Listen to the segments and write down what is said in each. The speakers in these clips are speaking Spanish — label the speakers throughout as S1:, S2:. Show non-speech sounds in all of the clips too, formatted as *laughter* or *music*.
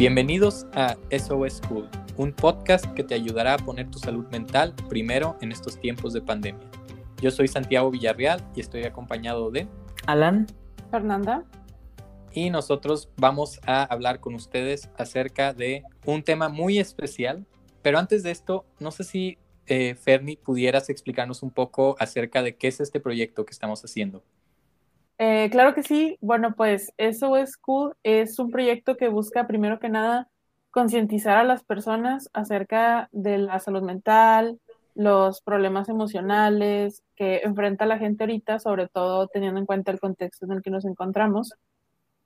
S1: Bienvenidos a SOS School, un podcast que te ayudará a poner tu salud mental primero en estos tiempos de pandemia. Yo soy Santiago Villarreal y estoy acompañado de
S2: Alan,
S3: Fernanda.
S1: Y nosotros vamos a hablar con ustedes acerca de un tema muy especial. Pero antes de esto, no sé si eh, Ferni pudieras explicarnos un poco acerca de qué es este proyecto que estamos haciendo.
S3: Eh, claro que sí. Bueno, pues SOS School es un proyecto que busca primero que nada concientizar a las personas acerca de la salud mental, los problemas emocionales que enfrenta la gente ahorita, sobre todo teniendo en cuenta el contexto en el que nos encontramos.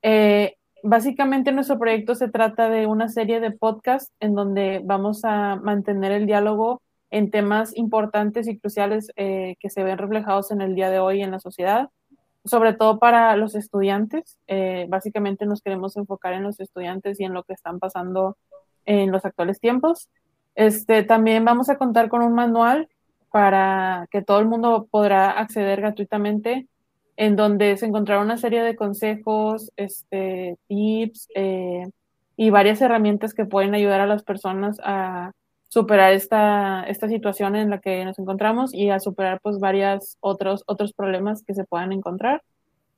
S3: Eh, básicamente nuestro proyecto se trata de una serie de podcasts en donde vamos a mantener el diálogo en temas importantes y cruciales eh, que se ven reflejados en el día de hoy en la sociedad sobre todo para los estudiantes. Eh, básicamente nos queremos enfocar en los estudiantes y en lo que están pasando en los actuales tiempos. Este, también vamos a contar con un manual para que todo el mundo podrá acceder gratuitamente, en donde se encontrará una serie de consejos, este, tips eh, y varias herramientas que pueden ayudar a las personas a superar esta, esta situación en la que nos encontramos y a superar pues varios otros, otros problemas que se puedan encontrar.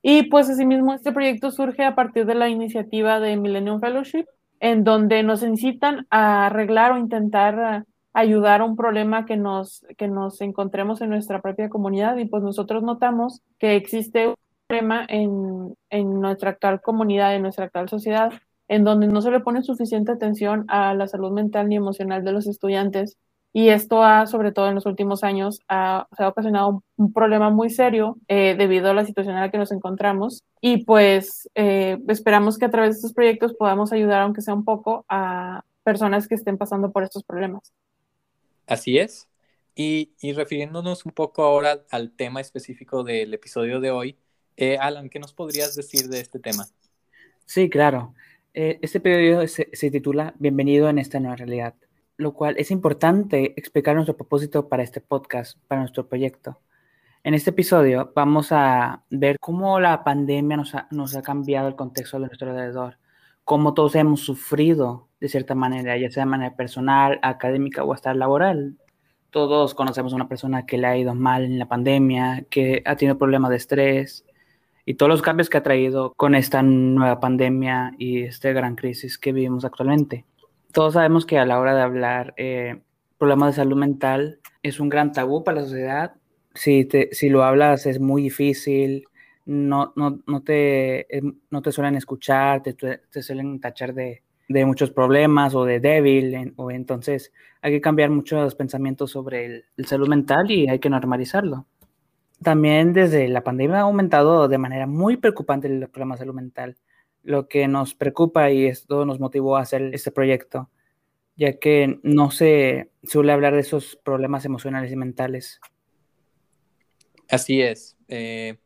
S3: Y pues asimismo este proyecto surge a partir de la iniciativa de Millennium Fellowship, en donde nos incitan a arreglar o intentar ayudar a un problema que nos, que nos encontremos en nuestra propia comunidad y pues nosotros notamos que existe un problema en, en nuestra actual comunidad, en nuestra actual sociedad, en donde no se le pone suficiente atención a la salud mental ni emocional de los estudiantes. Y esto ha, sobre todo en los últimos años, ha, se ha ocasionado un, problema muy serio eh, debido a la situación en la que nos encontramos. Y pues eh, esperamos que a través de estos proyectos podamos ayudar, aunque sea un poco, a personas que estén pasando por estos problemas.
S1: Así es. Y, y refiriéndonos un poco ahora al tema específico del episodio de hoy, eh, Alan, ¿qué nos podrías decir de este tema?
S2: Sí, claro. Eh, este periodo se, titula Bienvenido en esta nueva realidad, lo cual es importante explicar nuestro propósito para este podcast, para nuestro proyecto. En este episodio vamos a ver cómo la pandemia nos ha, nos ha cambiado el contexto de nuestro alrededor, cómo todos hemos sufrido de cierta manera, ya sea de manera personal, académica o hasta laboral. Todos conocemos a una persona que le ha ido mal en la pandemia, que ha tenido problemas de estrés, y todos los cambios que ha traído con esta nueva pandemia y esta gran crisis que vivimos actualmente. Todos sabemos que a la hora de hablar eh, problemas de salud mental es un gran tabú para la sociedad. Si, te, si lo hablas es muy difícil, no, no, no, te, eh, no te suelen escuchar, te, te suelen tachar de, de, muchos problemas o de débil, o entonces hay que cambiar muchos pensamientos sobre el, el salud mental y hay que normalizarlo. También desde la pandemia ha aumentado de manera muy preocupante el problema de salud mental, lo que nos preocupa y esto nos motivó a hacer este proyecto, ya que no se suele hablar de esos problemas emocionales y mentales.
S1: Así es, eh,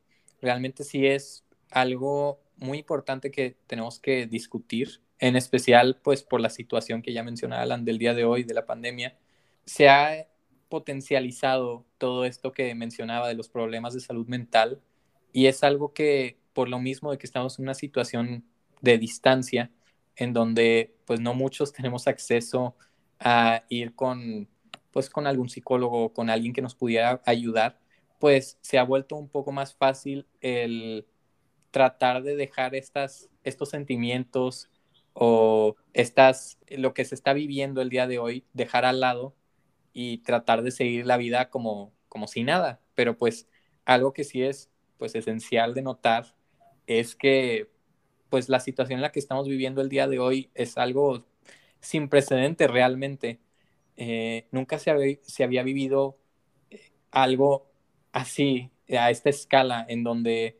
S1: realmente sí es algo muy importante que tenemos que discutir, en especial pues por la situación que ya mencionaba Alan del día de hoy de la pandemia. Se ha potencializado todo esto que mencionaba de los problemas de salud mental y es algo que por lo mismo de que estamos en una situación de distancia en donde pues no muchos *laughs* tenemos acceso a ir con pues con algún psicólogo o con alguien que nos pudiera ayudar, pues se ha vuelto un poco más fácil el tratar de dejar estas, estos sentimientos o estas, lo que se está viviendo el día de hoy, dejar al lado y tratar de seguir la vida como, como si nada. Pero pues algo que sí es pues esencial de notar es que pues la situación en la que estamos viviendo el día de hoy es algo sin precedente realmente. Eh, nunca se había, se había vivido eh, algo así, a esta escala, en donde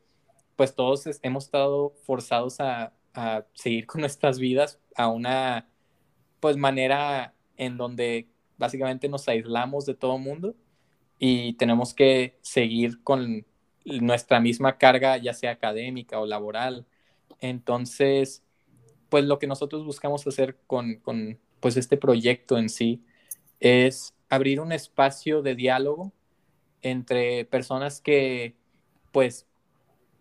S1: pues todos hemos estado forzados a, a seguir con nuestras vidas a una pues manera en donde básicamente nos aislamos de todo mundo y tenemos que seguir con nuestra misma carga, ya sea académica o laboral. Entonces, pues lo que nosotros buscamos hacer con, con pues este proyecto en sí es abrir un espacio de diálogo entre personas que pues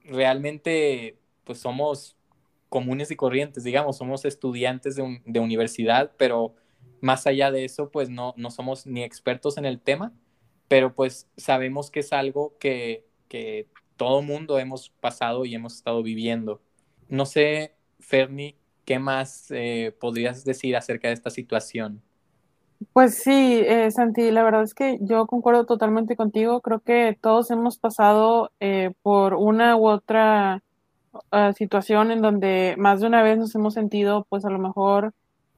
S1: realmente pues somos comunes y corrientes, digamos, somos estudiantes de, de universidad, pero más allá de eso, pues no, no somos ni expertos en el tema, pero pues sabemos que es algo que, que todo mundo hemos pasado y hemos estado viviendo. No sé, Ferni, ¿qué más eh, podrías decir acerca de esta situación?
S3: Pues sí, eh, Santi, la verdad es que yo concuerdo totalmente contigo. Creo que todos hemos pasado eh, por una u otra ah, situación en donde más de una vez nos hemos sentido, pues a lo mejor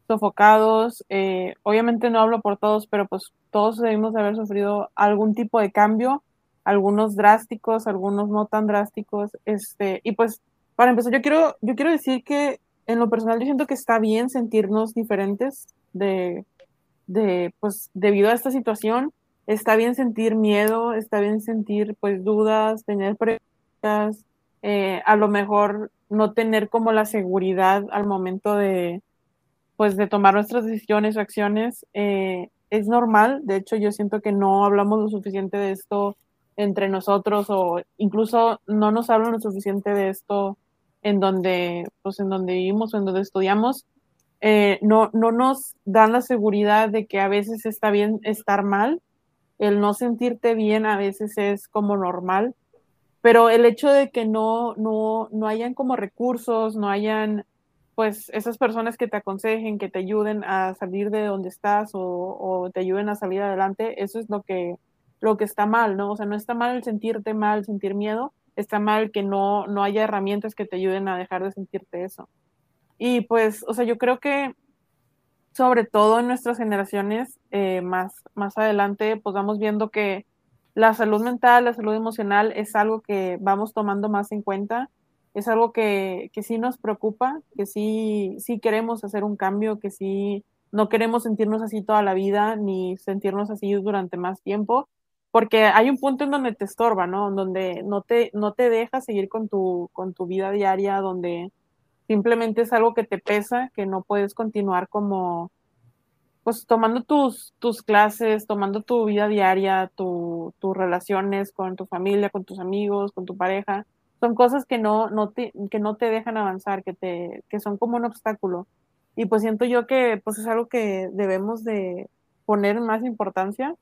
S3: sofocados. Eh, obviamente no hablo por todos, pero pues todos debemos de haber sufrido algún tipo de cambio, algunos drásticos, algunos no tan drásticos. Este, y pues para empezar, yo quiero, yo quiero decir que en lo personal yo siento que está bien sentirnos diferentes de, de, pues, debido a esta situación. Está bien sentir miedo, está bien sentir, pues, dudas, tener preguntas, eh, a lo mejor no tener como la seguridad al momento de, pues, de tomar nuestras decisiones o acciones. Eh, es normal, de hecho, yo siento que no hablamos lo suficiente de esto entre nosotros o incluso no nos hablan lo suficiente de esto en donde, pues, en donde vivimos o en donde estudiamos. Eh, no, no nos dan la seguridad de que a veces está bien estar mal, el no sentirte bien a veces es como normal, pero el hecho de que no, no, no hayan como recursos, no hayan pues esas personas que te aconsejen, que te ayuden a salir de donde estás o, te ayuden a salir adelante, eso es lo que, lo que está mal, ¿no? O sea, no está mal sentirte mal, sentir miedo, está mal que no, no haya herramientas que te ayuden a dejar de sentirte eso. Y pues, o sea, yo creo que sobre todo en nuestras generaciones eh, más, más adelante, pues vamos viendo que la salud mental, la salud emocional es algo que vamos tomando más en cuenta, es algo que, que sí nos preocupa, que sí, sí queremos hacer un cambio, que sí no queremos sentirnos así toda la vida, ni sentirnos así durante más tiempo, porque hay un punto en donde te estorba, ¿no? Donde no te, no te deja seguir con tu, con tu vida diaria, donde simplemente es algo que te pesa, que no puedes continuar como, pues tomando tus, tus clases, tomando tu vida diaria, tus relaciones con tu familia, con tus amigos, con tu pareja. Son cosas que no, no, te, que no te dejan avanzar, que, te, que son como un obstáculo. Y pues siento yo que pues es algo que debemos de poner más importancia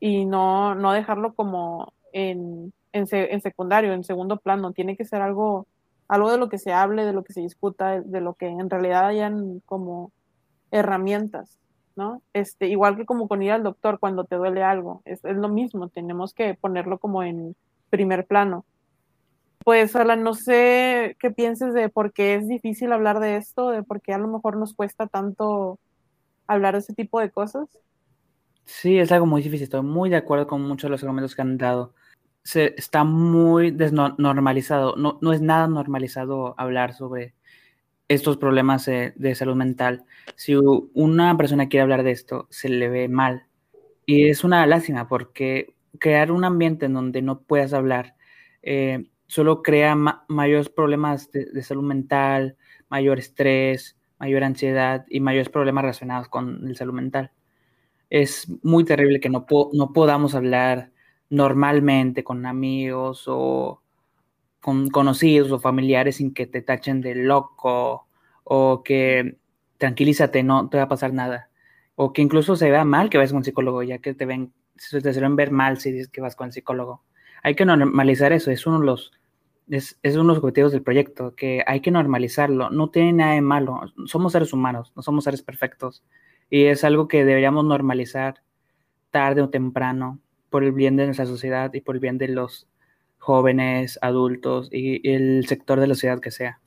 S3: y no, no dejarlo como en, en, en secundario, en segundo plano. Tiene que ser algo algo de lo que se hable, de lo que se discuta, de lo que en realidad hayan como herramientas, ¿no? Este, igual que como con ir al doctor cuando te duele algo, es, es lo mismo, tenemos que ponerlo como en primer plano. Pues, Alan, no sé qué pienses de por qué es difícil hablar de esto, de por qué a lo mejor nos cuesta tanto hablar de ese tipo de cosas.
S2: Sí, es algo muy difícil, estoy muy de acuerdo con muchos de los argumentos que han dado se, está muy desnormalizado. No, no es nada normalizado hablar sobre estos problemas de, salud mental. Si una persona quiere hablar de esto, se le ve mal. Y es una lástima porque crear un ambiente en donde no puedas hablar eh, solo crea mayores problemas de, salud mental, mayor estrés, mayor ansiedad y mayores problemas relacionados con el salud mental. Es muy terrible que no, no podamos hablar normalmente con amigos o con conocidos o familiares sin que te tachen de loco o que tranquilízate, no te va a pasar nada. O que incluso se vea mal que vayas con un psicólogo, ya que te ven, te suelen ver mal si dices que vas con el psicólogo. Hay que normalizar eso, es uno de los, es, es uno de los objetivos del proyecto, que hay que normalizarlo, no tiene nada de malo, somos seres humanos, no somos seres perfectos, y es algo que deberíamos normalizar tarde o temprano, por el bien de nuestra sociedad y por el bien de los jóvenes, adultos y el sector de la sociedad que sea.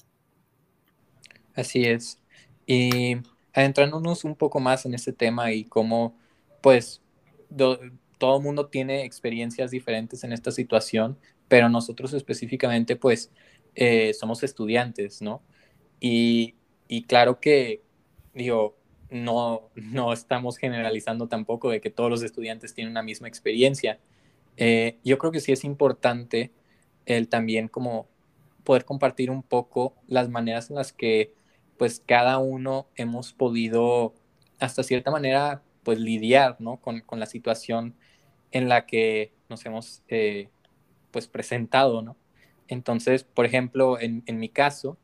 S1: Así es. Y adentrándonos un poco más en este tema y cómo, pues, todo el mundo tiene experiencias diferentes en esta situación, pero nosotros específicamente, pues, eh, somos estudiantes, ¿no? Y, y claro que, digo, no, no estamos generalizando tampoco de que todos los estudiantes tienen una misma experiencia. Eh, yo creo que sí es importante el también como poder compartir un poco las maneras en las que pues cada uno hemos podido hasta cierta manera pues lidiar ¿no? con, con la situación en la que nos hemos eh, pues presentado, ¿no? Entonces, por ejemplo, en, en mi caso,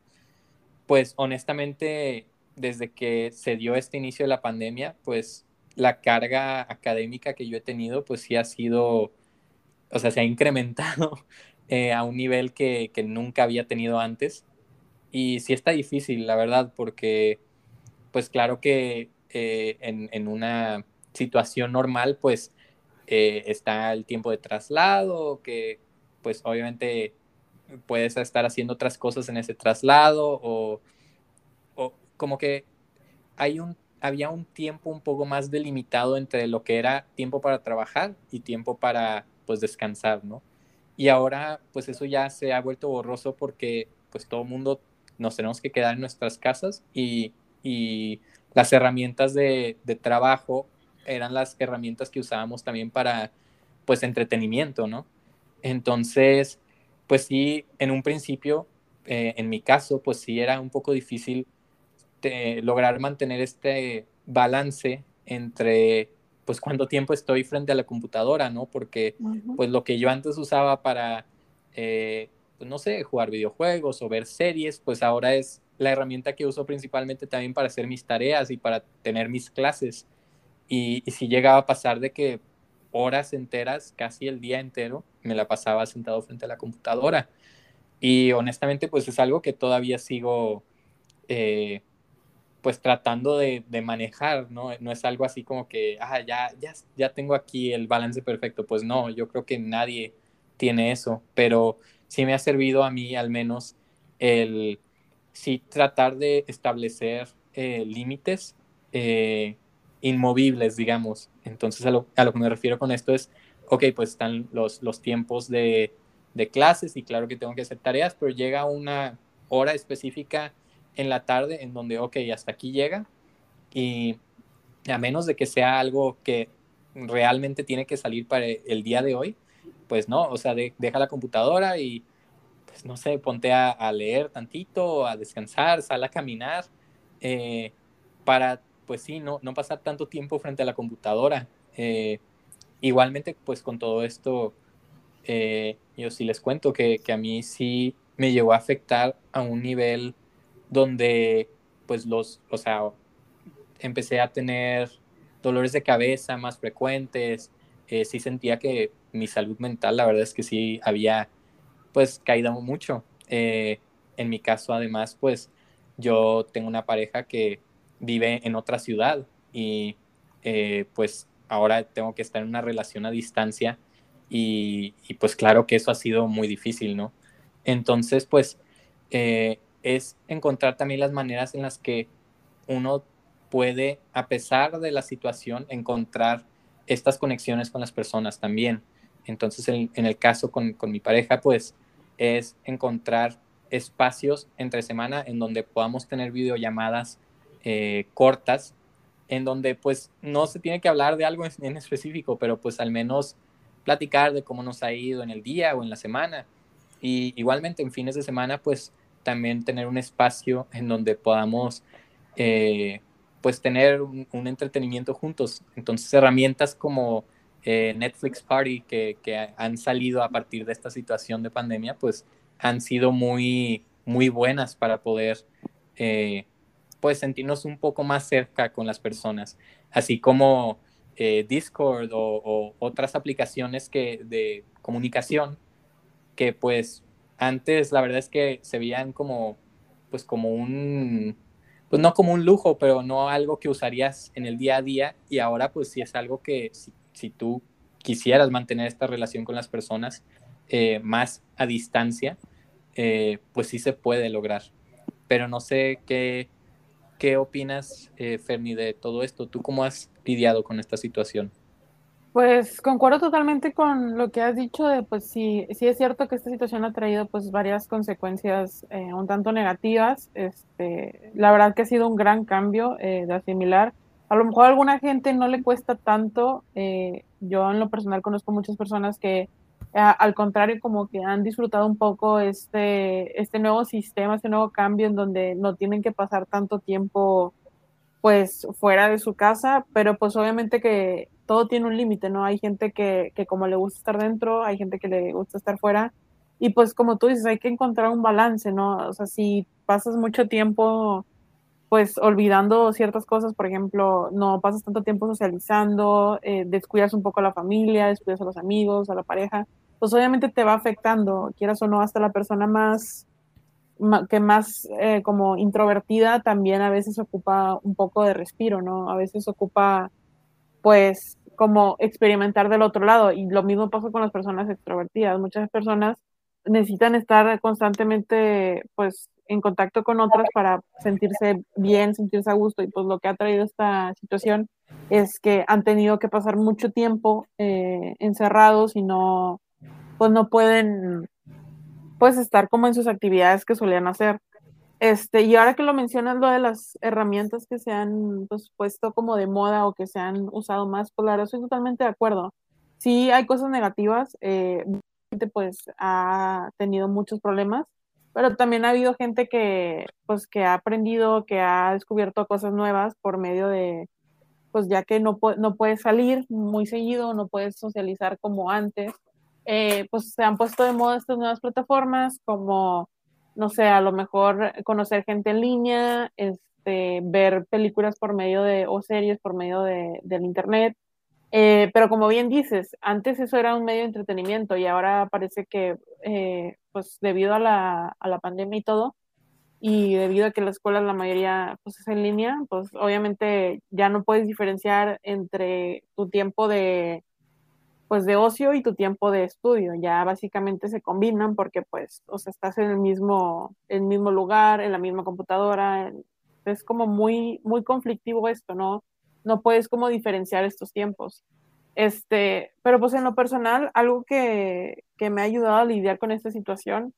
S1: pues honestamente, desde que se dio este inicio de la pandemia, pues la carga académica que yo he tenido, pues sí ha sido, o sea, se ha incrementado *laughs* eh, a un nivel que, que, nunca había tenido antes. Y sí está difícil, la verdad, porque, pues claro que eh, en, en, una situación normal, pues eh, está el tiempo de traslado, que pues obviamente puedes estar haciendo otras cosas en ese traslado o, o como que hay un había un tiempo un poco más delimitado entre lo que era tiempo para trabajar y tiempo para pues descansar, ¿no? Y ahora pues eso ya se ha vuelto borroso porque pues todo mundo nos tenemos que quedar en nuestras casas y, y las herramientas de, de, trabajo eran las herramientas que usábamos también para pues entretenimiento, ¿no? Entonces, pues sí, en un principio, eh, en mi caso, pues sí era un poco difícil este, lograr mantener este balance entre pues cuánto tiempo estoy frente a la computadora, ¿no? Porque pues lo que yo antes usaba para, eh, pues no sé, jugar videojuegos o ver series, pues ahora es la herramienta que uso principalmente también para hacer mis tareas y para tener mis clases. Y, y si llegaba a pasar de que horas enteras, casi el día entero, me la pasaba sentado frente a la computadora. Y honestamente, pues es algo que todavía sigo eh, pues tratando de, manejar, ¿no? No es algo así como que, ah, ya, ya, ya tengo aquí el balance perfecto. Pues no, yo creo que nadie tiene eso, pero sí me ha servido a mí al menos el, sí tratar de establecer eh, límites eh, inmovibles, digamos. Entonces a lo, a lo, que me refiero con esto es, ok, pues están los, los tiempos de, de clases y claro que tengo que hacer tareas, pero llega una hora específica en la tarde en donde, ok, hasta aquí llega y a menos de que sea algo que realmente tiene que salir para el día de hoy, pues no, o sea, deja la computadora y, pues no sé, ponte a, leer tantito, a descansar, sal a caminar, eh, para, pues sí, no, no pasar tanto tiempo frente a la computadora. Eh, igualmente, pues con todo esto, eh, yo sí les cuento que, que a mí sí me llegó a afectar a un nivel donde pues los, o sea, empecé a tener dolores de cabeza más frecuentes, eh, sí sentía que mi salud mental, la verdad es que sí había pues caído mucho. Eh, en mi caso, además, pues yo tengo una pareja que vive en otra ciudad y pues ahora tengo que estar en una relación a distancia y, pues claro que eso ha sido muy difícil, ¿no? Entonces, pues es encontrar también las maneras en las que uno puede, a pesar de la situación, encontrar estas conexiones con las personas también. Entonces, en, el caso con, mi pareja, pues es encontrar espacios entre semana en donde podamos tener videollamadas eh, cortas, en donde pues no se tiene que hablar de algo en específico, pero pues al menos platicar de cómo nos ha ido en el día o en la semana. Y igualmente en fines de semana, pues también tener un espacio en donde podamos eh, pues tener un, entretenimiento juntos. Entonces herramientas como eh, Netflix Party que, que, han salido a partir de esta situación de pandemia pues han sido muy, muy buenas para poder eh, pues sentirnos un poco más cerca con las personas, así como Discord o, otras aplicaciones que, de comunicación que pues antes la verdad es que se veían como, pues como un, pues no como un lujo, pero no algo que usarías en el día a día y ahora pues sí es algo que si, tú quisieras mantener esta relación con las personas eh, más a distancia, eh, pues sí se puede lograr. Pero no sé qué, qué opinas, eh, Fermi, de todo esto. ¿Tú cómo has lidiado con esta situación?
S3: Pues concuerdo totalmente con lo que has dicho de, pues sí, sí es cierto que esta situación ha traído pues varias consecuencias eh, un tanto negativas. Este, la verdad que ha sido un gran cambio eh, de asimilar. A lo mejor a alguna gente no le cuesta tanto. Eh, yo en lo personal conozco muchas personas que al contrario como que han disfrutado un poco este, este nuevo sistema, este nuevo cambio en donde no tienen que pasar tanto tiempo pues fuera de su casa, pero pues obviamente que todo tiene un límite, ¿no? Hay gente que, que, como le gusta estar dentro, hay gente que le gusta estar fuera, Y pues como tú dices, hay que encontrar un balance, ¿no? O sea, si pasas mucho tiempo pues olvidando ciertas cosas, por ejemplo, no pasas tanto tiempo socializando, eh, descuidas un poco a la familia, descuidas a los amigos, a la pareja, pues obviamente te va afectando, quieras o no, hasta la persona más, que más eh, como introvertida también a veces ocupa un poco de respiro, ¿no? A veces ocupa pues como experimentar del otro lado y lo mismo pasa con las personas extrovertidas. Muchas personas necesitan estar constantemente pues en contacto con otras para sentirse bien, sentirse a gusto y pues lo que ha traído esta situación es que han tenido que pasar mucho tiempo eh, encerrados y no pues no pueden pues estar como en sus actividades que solían hacer. Este, y ahora que lo mencionas, lo de las herramientas que se han pues, puesto como de moda o que se han usado más, pues la verdad estoy totalmente de acuerdo. Sí hay cosas negativas, eh, pues ha tenido muchos problemas, pero también ha habido gente que pues que ha aprendido, que ha descubierto cosas nuevas por medio de, pues ya que no, no puedes salir muy seguido, no puedes socializar como antes, eh, pues se han puesto de moda estas nuevas plataformas como no sé, a lo mejor conocer gente en línea, este, ver películas por medio de, o series por medio de, del internet. Eh, pero como bien dices, antes eso era un medio de entretenimiento y ahora parece que, eh, pues debido a la, a la pandemia y todo, y debido a que la escuela la mayoría pues, es en línea, pues obviamente ya no puedes diferenciar entre tu tiempo de, pues de ocio y tu tiempo de estudio. Ya básicamente se combinan porque pues, o sea, estás en el mismo, el mismo lugar, en la misma computadora. Es como muy, muy conflictivo esto, ¿no? No puedes como diferenciar estos tiempos. Este, pero pues en lo personal, algo que, que me ha ayudado a lidiar con esta situación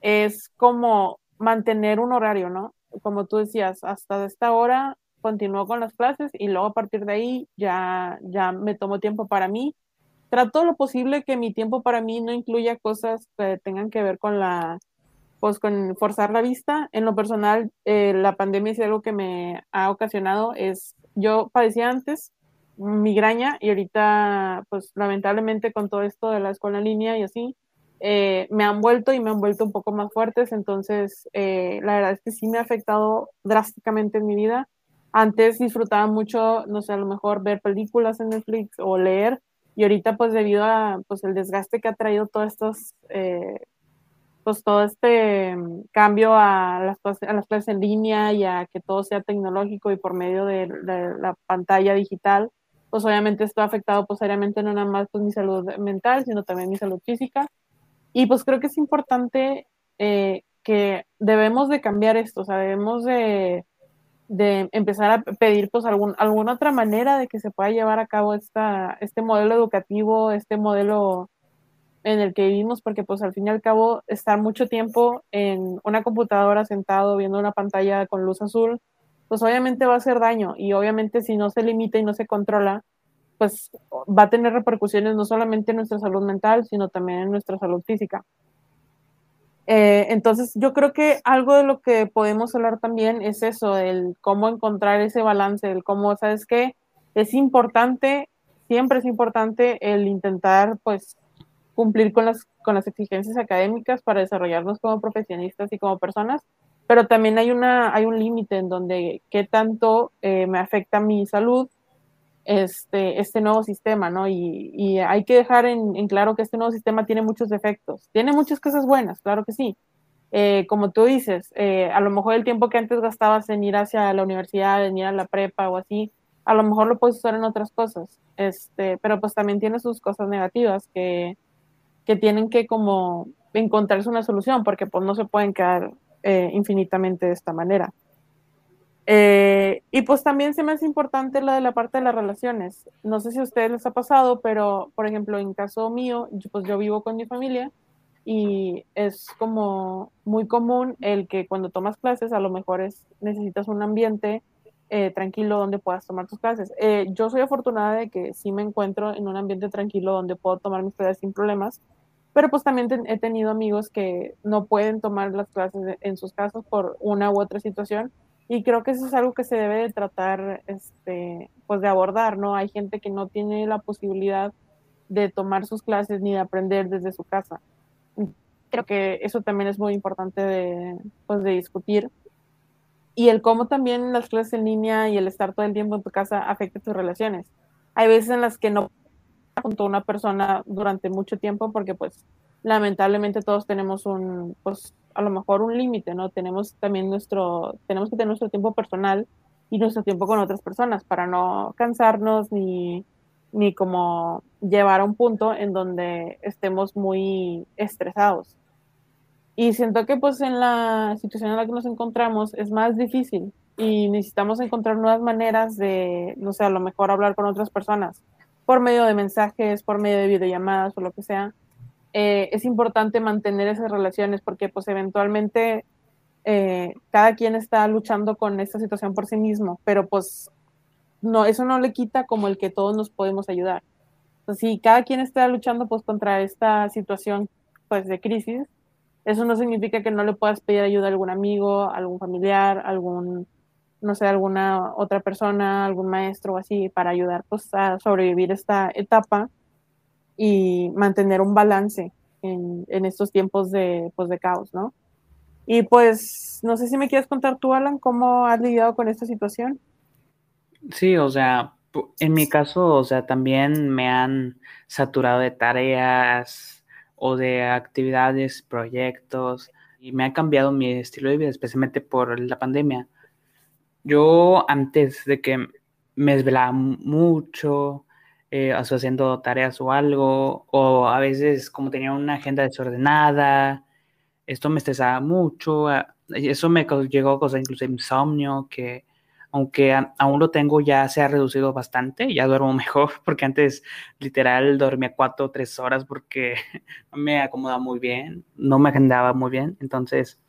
S3: es como mantener un horario, ¿no? Como tú decías, hasta esta hora continúo con las clases y luego a partir de ahí ya, ya me tomo tiempo para mí trato lo posible que mi tiempo para mí no incluya cosas que tengan que ver con la, pues con forzar la vista. En lo personal, eh, la pandemia es algo que me ha ocasionado, es, yo padecía antes migraña y ahorita, pues lamentablemente con todo esto de la escuela en línea y así, eh, me han vuelto y me han vuelto un poco más fuertes, entonces eh, la verdad es que sí me ha afectado drásticamente en mi vida. Antes disfrutaba mucho, no sé, a lo mejor ver películas en Netflix o leer, y ahorita pues debido a pues el desgaste que ha traído todos estos, eh, pues todo este mm, cambio a las, a las clases en línea y a que todo sea tecnológico y por medio de, la pantalla digital, pues obviamente esto ha afectado pues seriamente no nada más pues mi salud mental, sino también mi salud física. Y pues creo que es importante eh, que debemos de cambiar esto, o sea, debemos de de empezar a pedir pues algún, alguna otra manera de que se pueda llevar a cabo esta, este modelo educativo, este modelo en el que vivimos, porque pues al fin y al cabo estar mucho tiempo en una computadora sentado viendo una pantalla con luz azul, pues obviamente va a hacer daño y obviamente si no se limita y no se controla, pues va a tener repercusiones no solamente en nuestra salud mental, sino también en nuestra salud física. Eh, entonces, yo creo que algo de lo que podemos hablar también es eso, el cómo encontrar ese balance, el cómo, ¿sabes qué? Es importante, siempre es importante el intentar, pues, cumplir con las, con las exigencias académicas para desarrollarnos como profesionistas y como personas, pero también hay, una, hay un límite en donde qué tanto eh, me afecta mi salud este, este nuevo sistema, ¿no? Y, hay que dejar en, claro que este nuevo sistema tiene muchos defectos. Tiene muchas cosas buenas, claro que sí. Eh, como tú dices, eh, a lo mejor el tiempo que antes gastabas en ir hacia la universidad, en ir a la prepa o así, a lo mejor lo puedes usar en otras cosas. Este, pero pues también tiene sus cosas negativas que, que tienen que como encontrarse una solución, porque pues no se pueden quedar eh, infinitamente de esta manera. Eh, y pues también se me hace importante la de la parte de las relaciones. No sé si a ustedes les ha pasado, pero por ejemplo, en caso mío, pues yo vivo con mi familia y es como muy común el que cuando tomas clases a lo mejor es, necesitas un ambiente eh, tranquilo donde puedas tomar tus clases. Eh, yo soy afortunada de que sí me encuentro en un ambiente tranquilo donde puedo tomar mis clases sin problemas, pero pues también he tenido amigos que no pueden tomar las clases en sus casas por una u otra situación y creo que eso es algo que se debe de tratar, este, pues de abordar, ¿no? Hay gente que no tiene la posibilidad de tomar sus clases ni de aprender desde su casa. Creo que eso también es muy importante de, pues, de discutir. Y el cómo también las clases en línea y el estar todo el tiempo en tu casa afecta tus relaciones. Hay veces en las que no junto a una persona durante mucho tiempo porque pues lamentablemente todos tenemos un, pues a lo mejor un límite, ¿no? Tenemos también nuestro, tenemos que tener nuestro tiempo personal y nuestro tiempo con otras personas para no cansarnos ni, ni como llevar a un punto en donde estemos muy estresados. Y siento que pues en la situación en la que nos encontramos es más difícil y necesitamos encontrar nuevas maneras de, no sé, a lo mejor hablar con otras personas por medio de mensajes, por medio de videollamadas o lo que sea. Eh, es importante mantener esas relaciones porque pues eventualmente eh, cada quien está luchando con esta situación por sí mismo, pero pues no, eso no le quita como el que todos nos podemos ayudar. si cada quien está luchando pues contra esta situación pues de crisis, eso no significa que no le puedas pedir ayuda a algún amigo, algún familiar, algún, no sé, alguna otra persona, algún maestro o así, para ayudar pues a sobrevivir esta etapa y mantener un balance en, en estos tiempos de, pues, de caos, ¿no? Y pues, no sé si me quieres contar tú, Alan, cómo has lidiado con esta situación.
S2: Sí, o sea, en mi caso, o sea, también me han saturado de tareas o de actividades, proyectos, y me ha cambiado mi estilo de vida, especialmente por la pandemia. Yo antes de que me desvelaba mucho, eh, haciendo tareas o algo, o a veces como tenía una agenda desordenada, esto me estresaba mucho, eso me llegó a causar incluso insomnio, que aunque aún lo tengo, ya se ha reducido bastante, ya duermo *laughs* mejor, porque antes literal dormía cuatro o tres horas porque *laughs* me acomodaba muy bien, no me agendaba muy bien, entonces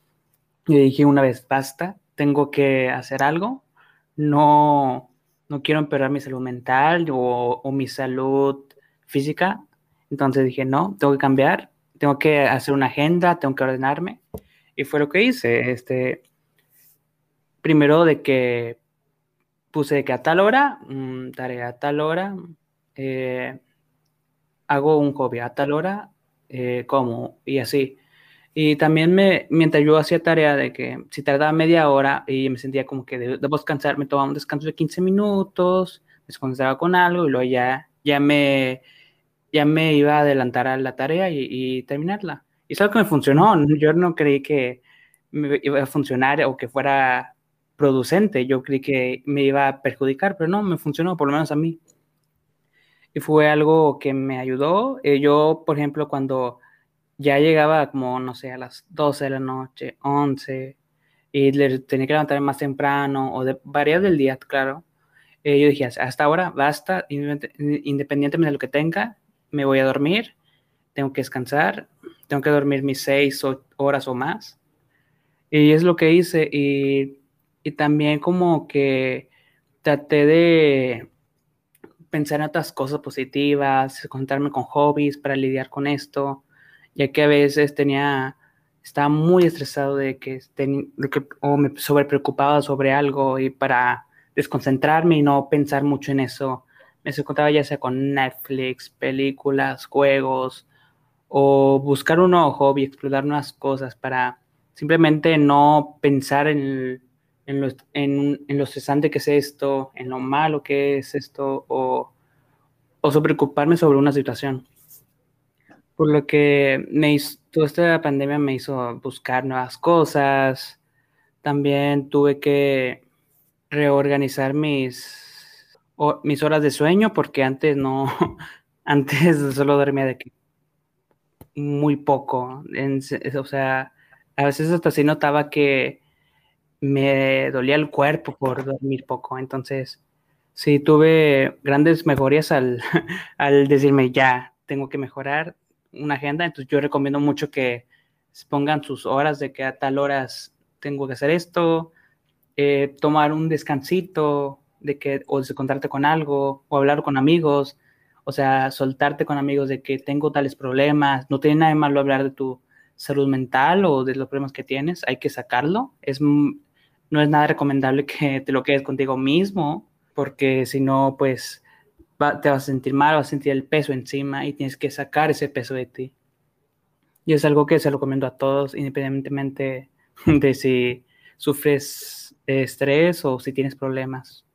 S2: yo dije una vez, basta, tengo que hacer algo, no, no quiero empeorar mi salud mental o, o mi salud física, entonces dije, no, tengo que cambiar, tengo que hacer una agenda, tengo que ordenarme, y fue lo que hice, este, primero de que puse que a tal hora, mm, tarea a tal hora, eh, hago un hobby a tal hora, eh, como, y así. Y también me, mientras yo hacía tarea de que si tardaba media hora y me sentía como que debo descansar, me tomaba un descanso de 15 minutos, me desconcentraba con algo y luego ya, ya, me, ya me iba a adelantar a la tarea y, y terminarla. Y es algo que me funcionó. Yo no creí que me iba a funcionar o que fuera producente. Yo creí que me iba a perjudicar, pero no, me funcionó, por lo menos a mí. Y fue algo que me ayudó. Eh, yo, por ejemplo, cuando ya llegaba como, no sé, a las 12 de la noche, 11, y tenía que levantarme más temprano, o de varias del día, claro, eh, yo dije, hasta ahora basta, independientemente de lo que tenga, me voy a dormir, tengo que descansar, tengo que dormir mis seis horas o más. Y es lo que hice, y y también como que traté de pensar en otras cosas positivas, contarme con hobbies para lidiar con esto, ya que a veces tenía, estaba muy estresado de que, o me sobrepreocupaba sobre algo y para desconcentrarme y no pensar mucho en eso, me encontraba ya sea con Netflix, películas, juegos, o buscar un nuevo hobby, explorar nuevas cosas para simplemente no pensar en en lo, en, lo cesante que es esto, en lo malo que es esto, o, o preocuparme sobre una situación. Por lo que me hizo, toda esta pandemia me hizo buscar nuevas cosas. También tuve que reorganizar mis, mis horas de sueño porque antes no, *laughs* antes solo dormía de que muy poco. o sea, a veces hasta sí notaba que me dolía el cuerpo por dormir poco. Entonces, sí, tuve grandes mejorías al, *laughs* al decirme, ya, tengo que mejorar una agenda. Entonces, yo recomiendo mucho que pongan sus horas de que a tal horas tengo que hacer esto, eh, tomar un descansito, de que, o contarte con algo, o hablar con amigos, o sea, soltarte con amigos de que tengo tales problemas. No tiene nada de malo hablar de tu salud mental o de los problemas que tienes, hay que sacarlo. Es, no es nada recomendable que te lo quedes contigo mismo, porque si no, pues te vas a sentir mal, vas a sentir el peso encima y tienes que sacar ese peso de ti. Y es algo que se recomiendo a todos, independientemente *laughs* de si sufres estrés o si tienes problemas.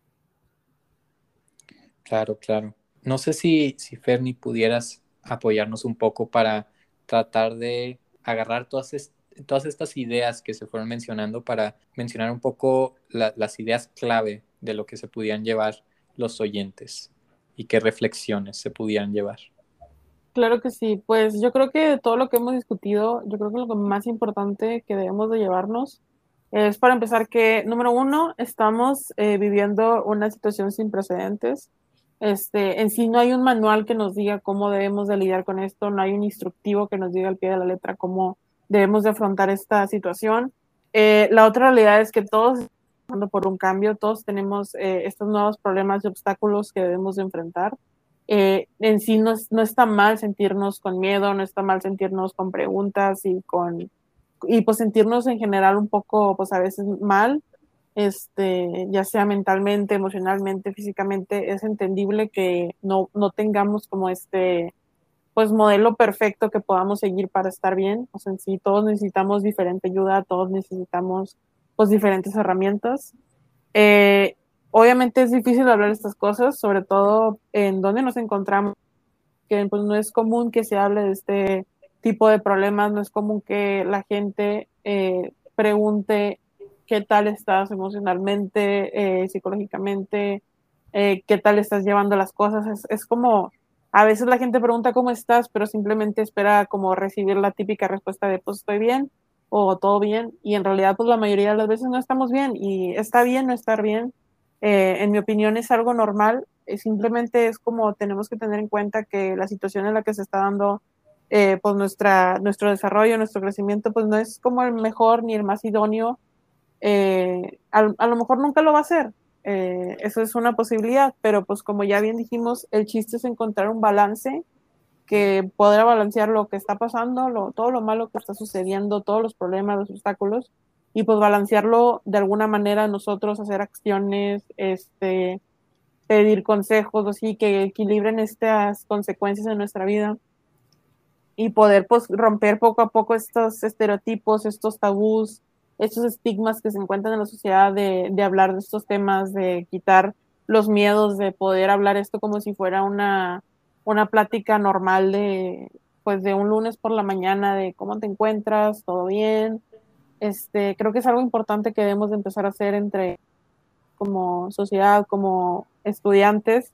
S1: Claro, claro. No sé si, si Ferni pudieras apoyarnos un poco para tratar de agarrar todas, todas estas ideas que se fueron mencionando para mencionar un poco las ideas clave de lo que se pudieran llevar los oyentes y qué reflexiones se pudieran llevar.
S3: Claro que sí, pues yo creo que todo lo que hemos discutido, yo creo que lo más importante que debemos de llevarnos es para empezar que, número uno, estamos eh, viviendo una situación sin precedentes. Este, en sí no hay un manual que nos diga cómo debemos de lidiar con esto, no hay un instructivo que nos diga al pie de la letra cómo debemos de afrontar esta situación. Eh, la otra realidad es que todos pasando por un cambio, todos tenemos eh, estos nuevos problemas y obstáculos que debemos de enfrentar. Eh, en sí no, no, está mal sentirnos con miedo, no está mal sentirnos con preguntas y con y pues sentirnos en general un poco pues a veces mal, este, ya sea mentalmente, emocionalmente, físicamente, es entendible que no, no tengamos como este pues modelo perfecto que podamos seguir para estar bien. O sea, en sí todos necesitamos diferente ayuda, todos necesitamos pues diferentes herramientas. Eh, obviamente es difícil hablar de estas cosas, sobre todo en donde nos encontramos, que pues no es común que se hable de este tipo de problemas, no es común que la gente eh, pregunte qué tal estás emocionalmente, eh, psicológicamente, qué tal estás llevando las cosas. Es, es como a veces la gente pregunta cómo estás, pero simplemente espera como recibir la típica respuesta de pues estoy bien o todo bien y en realidad pues la mayoría de las veces no estamos bien y está bien no estar bien. Eh, en mi opinión es algo normal, eh, simplemente es como tenemos que tener en cuenta que la situación en la que se está dando eh, pues nuestra, nuestro desarrollo, nuestro crecimiento pues no es como el mejor ni el más idóneo. A, a lo mejor nunca lo va a ser, eh, eso es una posibilidad, pero pues como ya bien dijimos, el chiste es encontrar un balance que podrá balancear lo que está pasando, todo lo malo que está sucediendo, todos los problemas, los obstáculos, y pues balancearlo de alguna manera nosotros, hacer acciones, este, pedir consejos, así que equilibren estas consecuencias en nuestra vida y poder pues romper poco a poco estos estereotipos, estos tabús, estos estigmas que se encuentran en la sociedad de, de, hablar de estos temas, de quitar los miedos, de poder hablar esto como si fuera una, una plática normal de, pues de un lunes por la mañana, de cómo te encuentras, todo bien. Este, creo que es algo importante que debemos de empezar a hacer entre como sociedad, como estudiantes.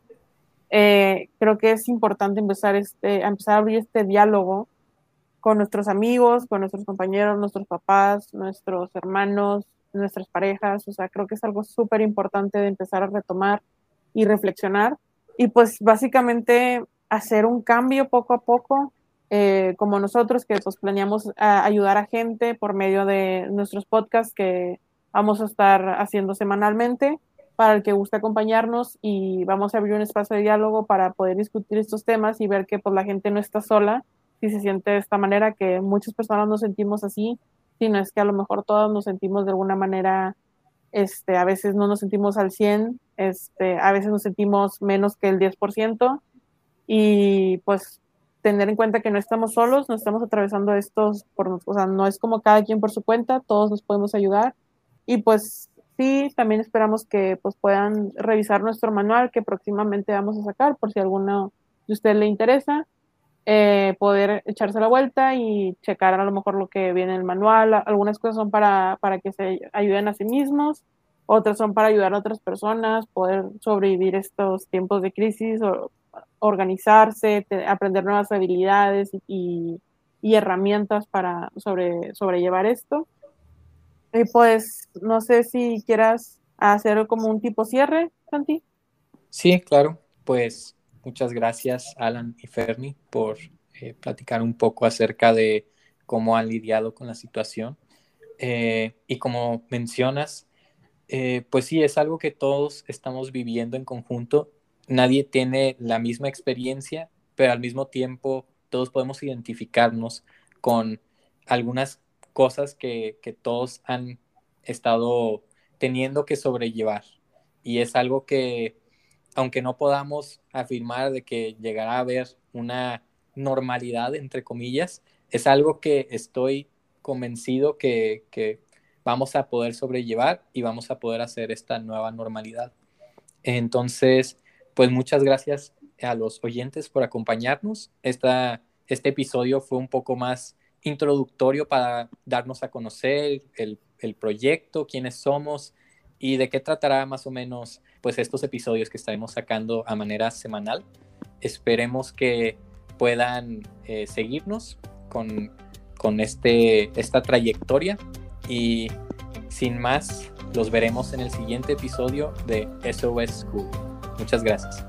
S3: Eh, creo que es importante empezar, este, a empezar a abrir este diálogo con nuestros amigos, con nuestros compañeros, nuestros papás, nuestros hermanos, nuestras parejas. O sea, creo que es algo súper importante de empezar a retomar y reflexionar. Y pues básicamente hacer un cambio poco a poco, eh, como nosotros que pues planeamos ayudar a gente por medio de nuestros podcasts que vamos a estar haciendo semanalmente para el que guste acompañarnos y vamos a abrir un espacio de diálogo para poder discutir estos temas y ver que pues la gente no está sola si se siente de esta manera, que muchas personas nos sentimos así, sino es que a lo mejor todos nos sentimos de alguna manera, este, a veces no nos sentimos al 100, este, a veces nos sentimos menos que el 10%, y pues tener en cuenta que no estamos solos, no estamos atravesando estos, por, o sea, no es como cada quien por su cuenta, todos nos podemos ayudar, y pues sí, también esperamos que pues puedan revisar nuestro manual que próximamente vamos a sacar, por si alguno de ustedes le interesa eh, poder echarse la vuelta y checar a lo mejor lo que viene en el manual. Algunas cosas son para, para que se ayuden a sí mismos, otras son para ayudar a otras personas, poder sobrevivir estos tiempos de crisis, o organizarse, aprender nuevas habilidades y, herramientas para sobre, sobrellevar esto. Y pues no sé si quieras hacer como un tipo cierre, Santi.
S1: Sí, claro. Pues Muchas gracias, Alan y Fernie, por eh, platicar un poco acerca de cómo han lidiado con la situación. Eh, y como mencionas, eh, pues sí, es algo que todos estamos viviendo en conjunto. Nadie tiene la misma experiencia, pero al mismo tiempo todos podemos identificarnos con algunas cosas que, que todos han estado teniendo que sobrellevar. Y es algo que aunque no podamos afirmar de que llegará a haber una normalidad, entre comillas, es algo que estoy convencido que, que vamos a poder sobrellevar y vamos a poder hacer esta nueva normalidad. Entonces, pues muchas gracias a los oyentes por acompañarnos. Esta, este episodio fue un poco más introductorio para darnos a conocer el, el proyecto, quiénes somos y de qué tratará más o menos pues estos episodios que estaremos sacando a manera semanal. Esperemos que puedan eh, seguirnos con, con este, esta trayectoria y sin más, los veremos en el siguiente episodio de SOS School. Muchas gracias.